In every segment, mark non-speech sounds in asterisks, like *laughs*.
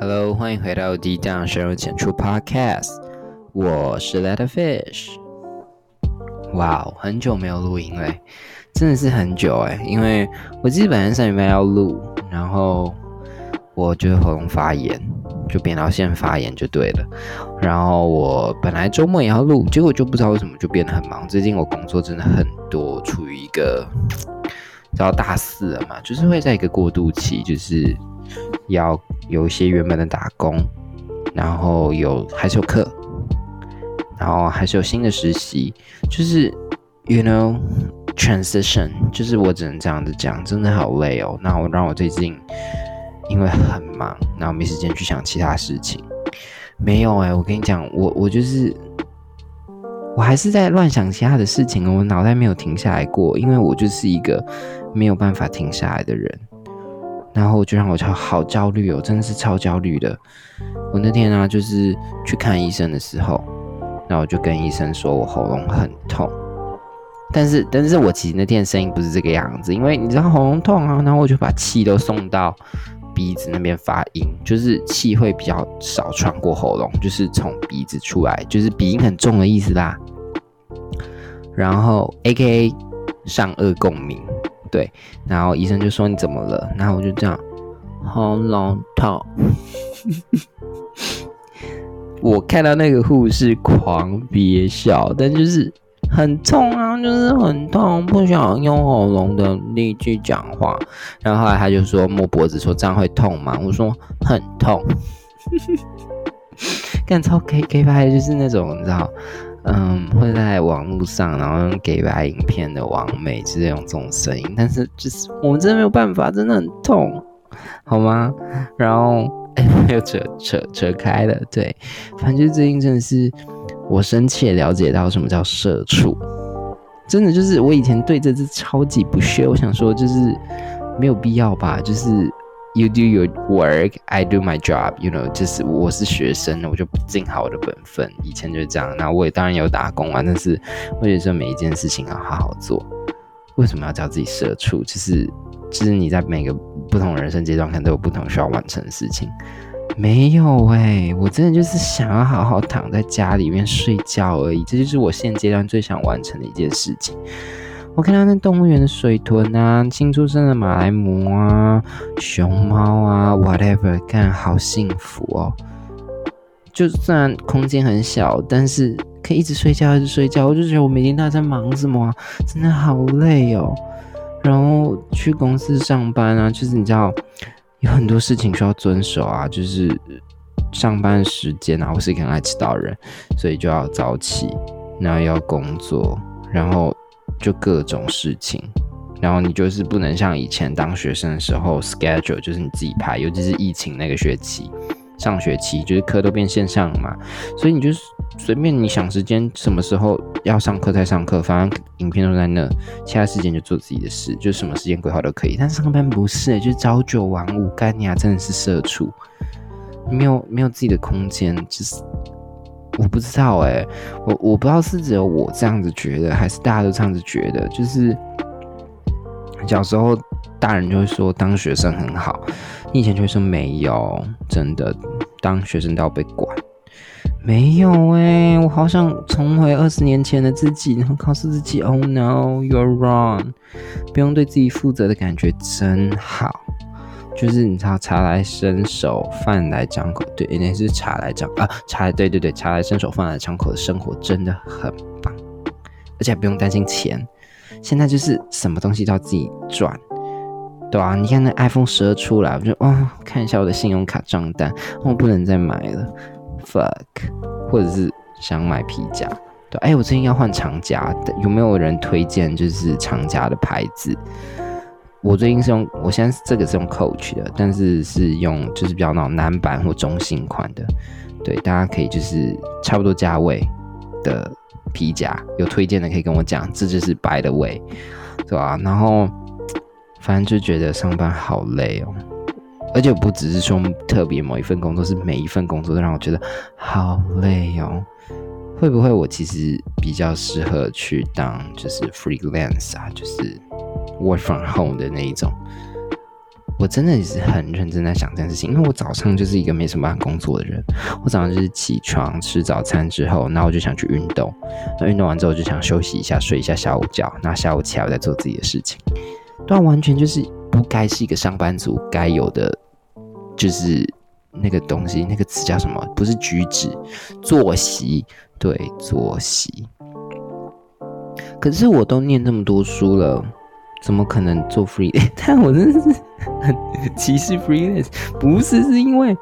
Hello，欢迎回到低档深入浅出 Podcast，我是 Letterfish。哇哦，很久没有录音嘞，真的是很久哎，因为我记得本来上礼拜要录，然后我就是喉咙发炎，就扁桃腺发炎就对了。然后我本来周末也要录，结果就不知道为什么就变得很忙。最近我工作真的很多，处于一个 *tsk* 到大四了嘛，就是会在一个过渡期，就是要。有一些原本的打工，然后有还是有课，然后还是有新的实习，就是 you know transition，就是我只能这样子讲，真的好累哦。那我让我最近因为很忙，然后没时间去想其他事情。没有哎，我跟你讲，我我就是我还是在乱想其他的事情，我脑袋没有停下来过，因为我就是一个没有办法停下来的人。然后就让我超好焦虑哦，真的是超焦虑的。我那天啊，就是去看医生的时候，那我就跟医生说我喉咙很痛。但是，但是我其实那天声音不是这个样子，因为你知道喉咙痛啊，然后我就把气都送到鼻子那边发音，就是气会比较少穿过喉咙，就是从鼻子出来，就是鼻音很重的意思啦。然后，A K A 上颚共鸣。对，然后医生就说你怎么了？然后我就这样，喉咙痛。我看到那个护士狂憋笑，但就是很痛啊，就是很痛，不想用喉咙的力气讲话。然后后来他就说摸脖子，说这样会痛吗？我说很痛。*laughs* 干超 K K 拍就是那种你知道。嗯，会在网络上，然后给拍影片的网美，就是用这种声音，但是就是我们真的没有办法，真的很痛，好吗？然后哎，*laughs* 又扯扯扯开了，对，反正就最近真的是我深切了解到什么叫社畜，真的就是我以前对这只超级不屑，我想说就是没有必要吧，就是。You do your work, I do my job. You know，就是我是学生，我就尽好我的本分。以前就是这样。那我也当然有打工啊，但是我觉得说每一件事情要好好做。为什么要叫自己社畜？就是，就是你在每个不同人生阶段，可能都有不同需要完成的事情。没有哎，我真的就是想要好好躺在家里面睡觉而已。这就是我现阶段最想完成的一件事情。我看到那动物园的水豚啊，新出生的马来貘啊，熊猫啊，whatever，看好幸福哦。就算空间很小，但是可以一直睡觉，一直睡觉。我就觉得我每天都在忙什么，真的好累哦。然后去公司上班啊，就是你知道有很多事情需要遵守啊，就是上班时间啊，我是一个很爱迟到的人，所以就要早起，然后要工作，然后。就各种事情，然后你就是不能像以前当学生的时候，schedule 就是你自己排，尤其是疫情那个学期，上学期就是课都变线上了嘛，所以你就是随便你想时间什么时候要上课再上课，反正影片都在那，其他时间就做自己的事，就什么时间规划都可以。但上班不是，就朝九晚五，干你啊，真的是社畜，没有没有自己的空间，就是。我不知道哎，我我不知道是只有我这样子觉得，还是大家都这样子觉得。就是小时候大人就会说当学生很好，你以前就会说没有，真的当学生都要被管。没有哎，我好想重回二十年前的自己，然后告诉自己，Oh no，you're wrong，不用对自己负责的感觉真好。就是你知道，茶来伸手，饭来张口，对，那是茶来张啊，茶来对对对，茶来伸手，饭来张口的生活真的很棒，而且不用担心钱。现在就是什么东西都要自己赚，对啊，你看那 iPhone 十二出来，我就哦，看一下我的信用卡账单，我不能再买了，fuck，或者是想买皮夹，对，哎，我最近要换长夹，有没有人推荐就是长夹的牌子？我最近是用，我现在这个是用 Coach 的，但是是用就是比较那种男版或中性款的，对，大家可以就是差不多价位的皮夹，有推荐的可以跟我讲，这就是 By the way，对吧？然后反正就觉得上班好累哦，而且不只是说特别某一份工作，是每一份工作都让我觉得好累哦。会不会我其实比较适合去当就是 freelance 啊，就是。Work from home 的那一种，我真的是很认真在想这件事情，因为我早上就是一个没什么办法工作的人，我早上就是起床吃早餐之后，然后我就想去运动，那运动完之后就想休息一下，睡一下下午觉，那下午起来我再做自己的事情，但完全就是不该是一个上班族该有的，就是那个东西，那个词叫什么？不是举止，作息，对，作息。可是我都念那么多书了。怎么可能做 freelance？*laughs* 但我真的是很歧视 freelance，不是是因为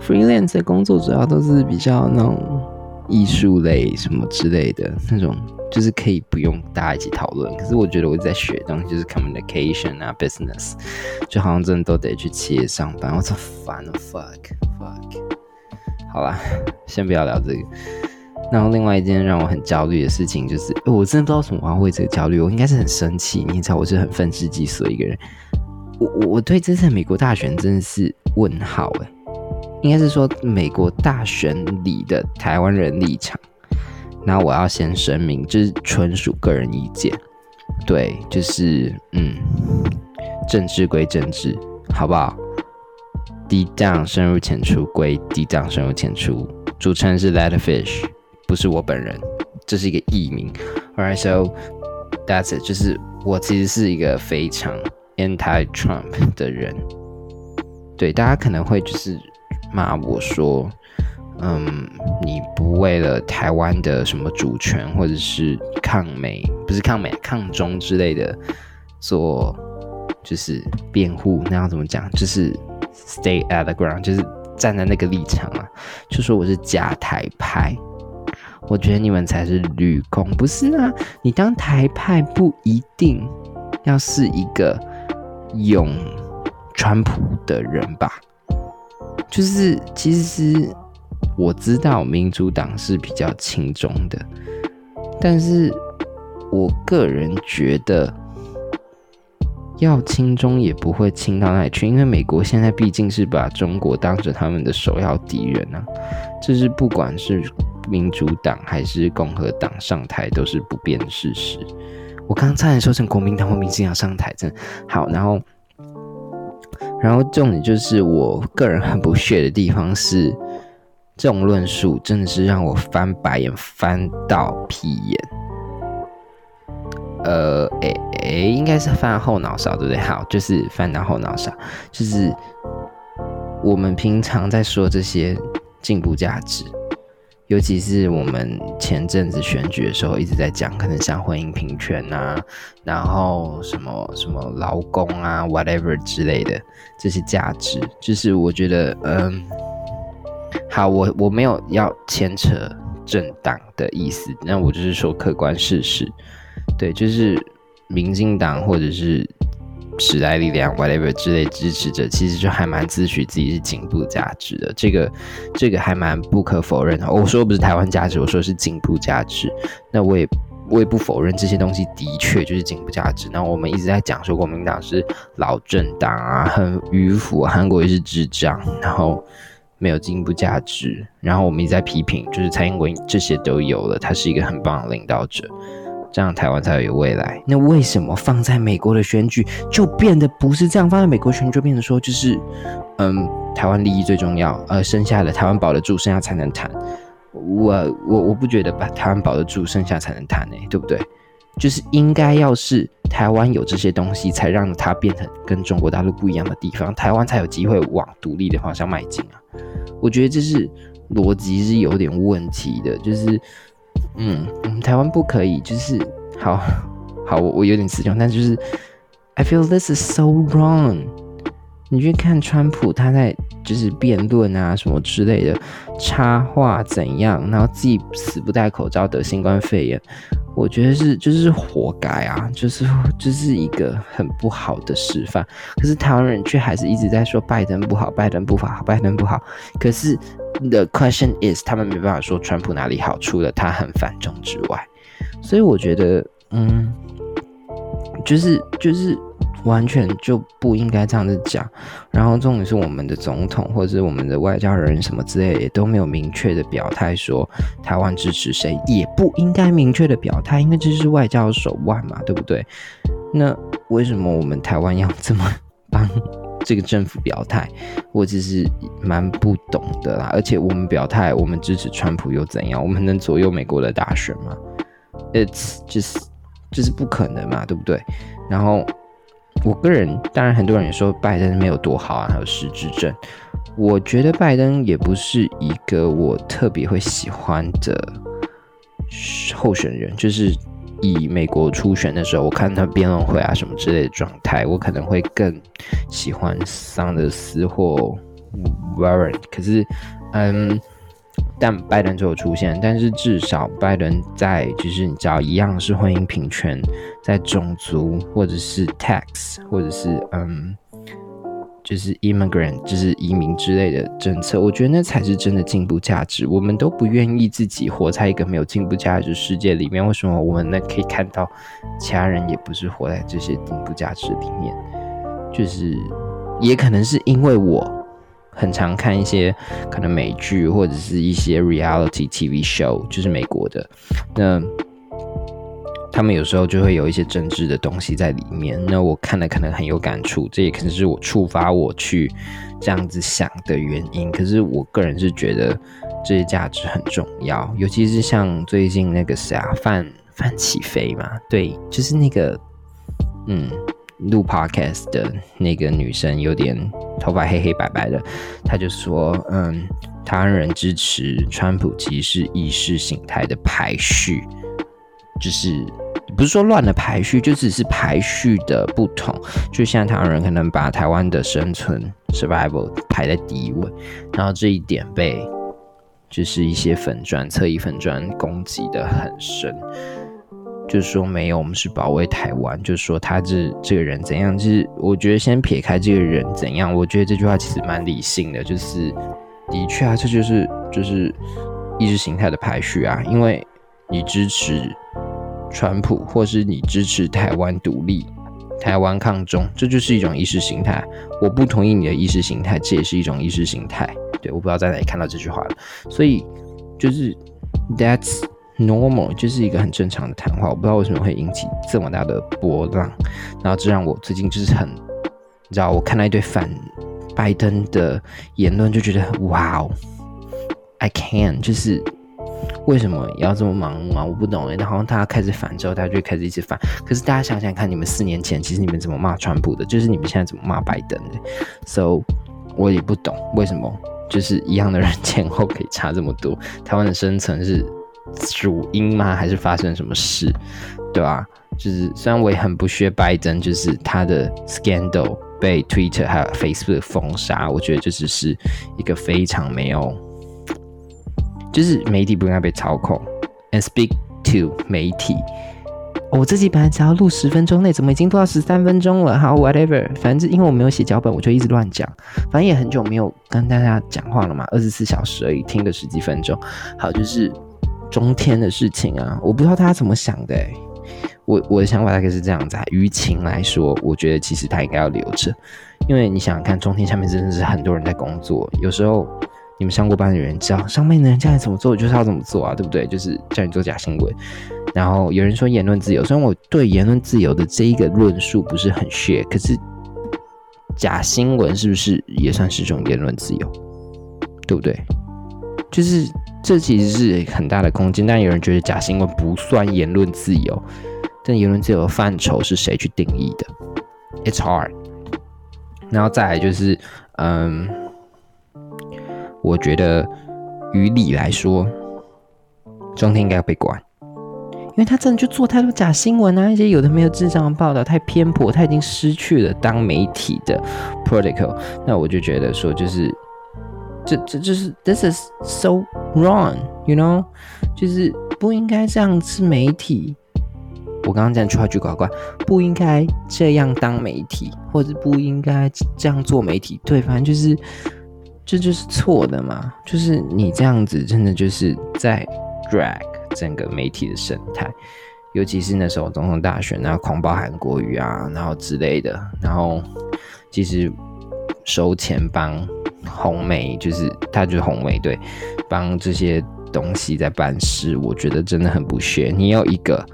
freelance 的工作主要都是比较那种艺术类什么之类的那种，就是可以不用大家一起讨论。可是我觉得我在学东西，就是 communication 啊，business，就好像真的都得去企业上班，我操烦了，fuck fuck。好啦，先不要聊这个。然后另外一件让我很焦虑的事情，就是我真的不知道什么我要为这个焦虑，我应该是很生气。你知道我是很愤世嫉俗的一个人，我我我对这次美国大选真的是问号诶，应该是说美国大选里的台湾人立场。那我要先声明，就是纯属个人意见，对，就是嗯，政治归政治，好不好？低档深入浅出归低档深入浅出，主持人是 Let Fish。不是我本人，这是一个艺名。Alright, so that's it。就是我其实是一个非常 anti-Trump 的人。对，大家可能会就是骂我说，嗯，你不为了台湾的什么主权或者是抗美，不是抗美抗中之类的做，就是辩护。那要怎么讲？就是 stay at the ground，就是站在那个立场啊，就说我是假台派。我觉得你们才是绿工，不是啊？你当台派不一定要是一个勇川普的人吧？就是其实我知道民主党是比较轻中的，但是我个人觉得要轻中也不会轻到哪里去，因为美国现在毕竟是把中国当着他们的首要敌人啊，就是不管是。民主党还是共和党上台都是不变的事实。我刚刚差点说成国民党或民进党上台，真好。然后，然后重点就是我个人很不屑的地方是，这种论述真的是让我翻白眼翻到屁眼。呃，诶诶，应该是翻后脑勺，对不对？好，就是翻到后脑勺，就是我们平常在说这些进步价值。尤其是我们前阵子选举的时候，一直在讲，可能像婚姻平权啊，然后什么什么劳工啊，whatever 之类的这些价值，就是我觉得，嗯，好，我我没有要牵扯政党的意思，那我就是说客观事实，对，就是民进党或者是。时代力量，whatever 之类支持者，其实就还蛮自诩自己是进步价值的。这个，这个还蛮不可否认的。我说不是台湾价值，我说是进步价值。那我也，我也不否认这些东西的确就是进步价值。那我们一直在讲说国民党是老政党啊，很迂腐，韩国也是智障，然后没有进步价值。然后我们一直在批评，就是蔡英文这些都有了，他是一个很棒的领导者。这样台湾才有未来。那为什么放在美国的选举就变得不是这样？放在美国选举就变得说就是，嗯，台湾利益最重要，呃，剩下的台湾保得住，剩下才能谈。我我我不觉得把台湾保得住，剩下才能谈呢，对不对？就是应该要是台湾有这些东西，才让它变成跟中国大陆不一样的地方，台湾才有机会往独立的方向迈进啊。我觉得这是逻辑是有点问题的，就是。嗯，台湾不可以，就是好 *laughs* 好，我我有点词穷，但就是 I feel this is so wrong。你去看川普他在就是辩论啊什么之类的插话怎样，然后自己死不戴口罩得新冠肺炎，我觉得是就是活该啊，就是就是一个很不好的示范。可是台湾人却还是一直在说拜登不好，拜登不好，拜登不好。可是。The question is，他们没办法说川普哪里好，除了他很反中之外。所以我觉得，嗯，就是就是完全就不应该这样子讲。然后重点是我们的总统或者是我们的外交人什么之类，也都没有明确的表态说台湾支持谁，也不应该明确的表态，因为这是外交手腕嘛，对不对？那为什么我们台湾要这么 *laughs* 帮这个政府表态，我只是蛮不懂的啦。而且我们表态，我们支持川普又怎样？我们能左右美国的大选吗？It's just 就是不可能嘛，对不对？然后我个人，当然很多人也说拜登没有多好啊，还有失智症。我觉得拜登也不是一个我特别会喜欢的候选人，就是以美国初选的时候，我看他辩论会啊什么之类的状态，我可能会更喜欢桑德斯或 Warren。可是，嗯，但拜登就有出现，但是至少拜登在就是你知道一样是婚姻平权，在种族或者是 tax 或者是嗯。就是 immigrant，就是移民之类的政策，我觉得那才是真的进步价值。我们都不愿意自己活在一个没有进步价值世界里面，为什么我们呢可以看到其他人也不是活在这些进步价值里面？就是也可能是因为我很常看一些可能美剧或者是一些 reality TV show，就是美国的那。他们有时候就会有一些政治的东西在里面，那我看了可能很有感触，这也可能是我触发我去这样子想的原因。可是我个人是觉得这些价值很重要，尤其是像最近那个谁啊，范范起飞嘛，对，就是那个嗯录 podcast 的那个女生，有点头发黑黑白白的，她就说，嗯，台湾人支持川普其实是意识形态的排序。就是不是说乱的排序，就只是排序的不同。就像台湾人可能把台湾的生存 survival 排在第一位，然后这一点被就是一些粉砖、侧翼粉砖攻击的很深，就是说没有，我们是保卫台湾，就是说他这这个人怎样，就是我觉得先撇开这个人怎样，我觉得这句话其实蛮理性的，就是的确啊，这就是就是意识形态的排序啊，因为你支持。川普，或是你支持台湾独立、台湾抗中，这就是一种意识形态。我不同意你的意识形态，这也是一种意识形态。对，我不知道在哪里看到这句话了。所以就是 That's normal，就是一个很正常的谈话。我不知道为什么会引起这么大的波浪，然后这让我最近就是很，你知道，我看到一堆反拜登的言论，就觉得哇哦，I can，就是。为什么要这么盲目啊？我不懂哎。然后大家开始反之后，大家就开始一直反。可是大家想想看，你们四年前其实你们怎么骂川普的？就是你们现在怎么骂拜登的？So 我也不懂为什么，就是一样的人前后可以差这么多。台湾的生存是主因吗？还是发生什么事？对吧？就是虽然我也很不屑拜登，就是他的 scandal 被 Twitter 还有 Facebook 封杀，我觉得这只是一个非常没有。就是媒体不应该被操控，and speak to 媒体。我自己本来只要录十分钟内，怎么已经录到十三分钟了？好，whatever，反正因为我没有写脚本，我就一直乱讲。反正也很久没有跟大家讲话了嘛，二十四小时而已，听个十几分钟。好，就是中天的事情啊，我不知道大家怎么想的。我我的想法大概是这样子啊，舆情来说，我觉得其实他应该要留着，因为你想想看，中天下面真的是很多人在工作，有时候。你们上过班的人知道，上面的人叫你怎么做，就是要怎么做啊，对不对？就是叫你做假新闻。然后有人说言论自由，虽然我对言论自由的这一个论述不是很血可是假新闻是不是也算是一种言论自由？对不对？就是这其实是很大的空间，但有人觉得假新闻不算言论自由，但言论自由的范畴是谁去定义的？It's hard。然后再来就是，嗯。我觉得，于理来说，中天应该要被关，因为他真的就做太多假新闻啊，一些有的没有智障的报道，太偏颇，他已经失去了当媒体的 protocol。那我就觉得说，就是这这就是 this is so wrong，you know，就是不应该这样是媒体。我刚刚讲句话句呱呱，不应该这样当媒体，或者不应该这样做媒体。对，反正就是。这就是错的嘛？就是你这样子，真的就是在 drag 整个媒体的生态，尤其是那时候总统大选，然后狂暴韩国语啊，然后之类的，然后其实收钱帮红媒，就是他就是红媒对，帮这些东西在办事，我觉得真的很不屑。你有一个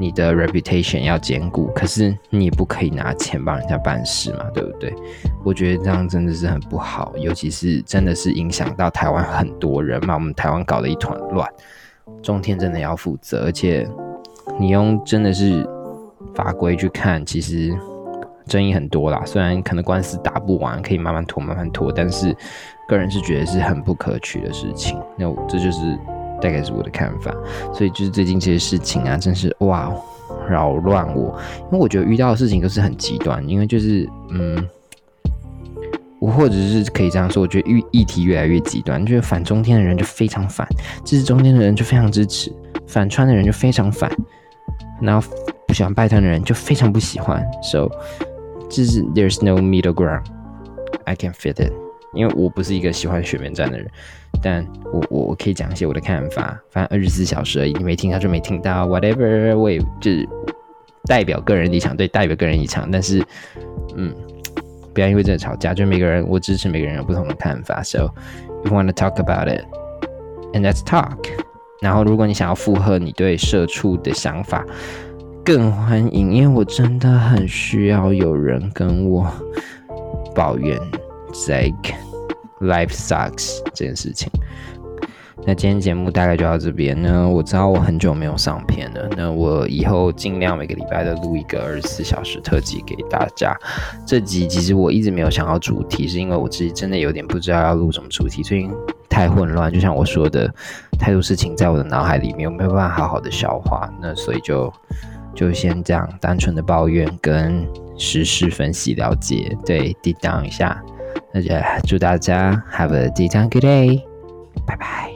你的 reputation 要兼顾，可是你也不可以拿钱帮人家办事嘛，对不对？我觉得这样真的是很不好，尤其是真的是影响到台湾很多人嘛，我们台湾搞得一团乱，中天真的要负责，而且你用真的是法规去看，其实争议很多啦。虽然可能官司打不完，可以慢慢拖慢慢拖，但是个人是觉得是很不可取的事情。那这就是大概是我的看法。所以就是最近这些事情啊，真是哇扰乱我，因为我觉得遇到的事情都是很极端，因为就是嗯。或者是可以这样说，我觉得议议题越来越极端，就是反中天的人就非常反，支持中天的人就非常支持，反川的人就非常反，然后不喜欢拜登的人就非常不喜欢。So，就是 there's no middle ground，I can fit it。因为我不是一个喜欢选面战的人，但我我我可以讲一些我的看法。反正二十四小时而已，你没听到就没听到，whatever，我也就是代表个人立场，对，代表个人立场。但是，嗯。不要因为这吵架，就每个人我支持每个人有不同的看法。So you wanna talk about it, and let's talk. 然后如果你想要附和你对社畜的想法，更欢迎，因为我真的很需要有人跟我抱怨 like life sucks 这件事情。那今天节目大概就到这边呢。我知道我很久没有上片了，那我以后尽量每个礼拜都录一个二十四小时特辑给大家。这集其实我一直没有想到主题，是因为我自己真的有点不知道要录什么主题，最近太混乱。就像我说的，太多事情在我的脑海里面，我没有办法好好的消化。那所以就就先这样单纯的抱怨跟时事分析了解，对，deep down 一下。那就祝大家 have a deep down good day，拜拜。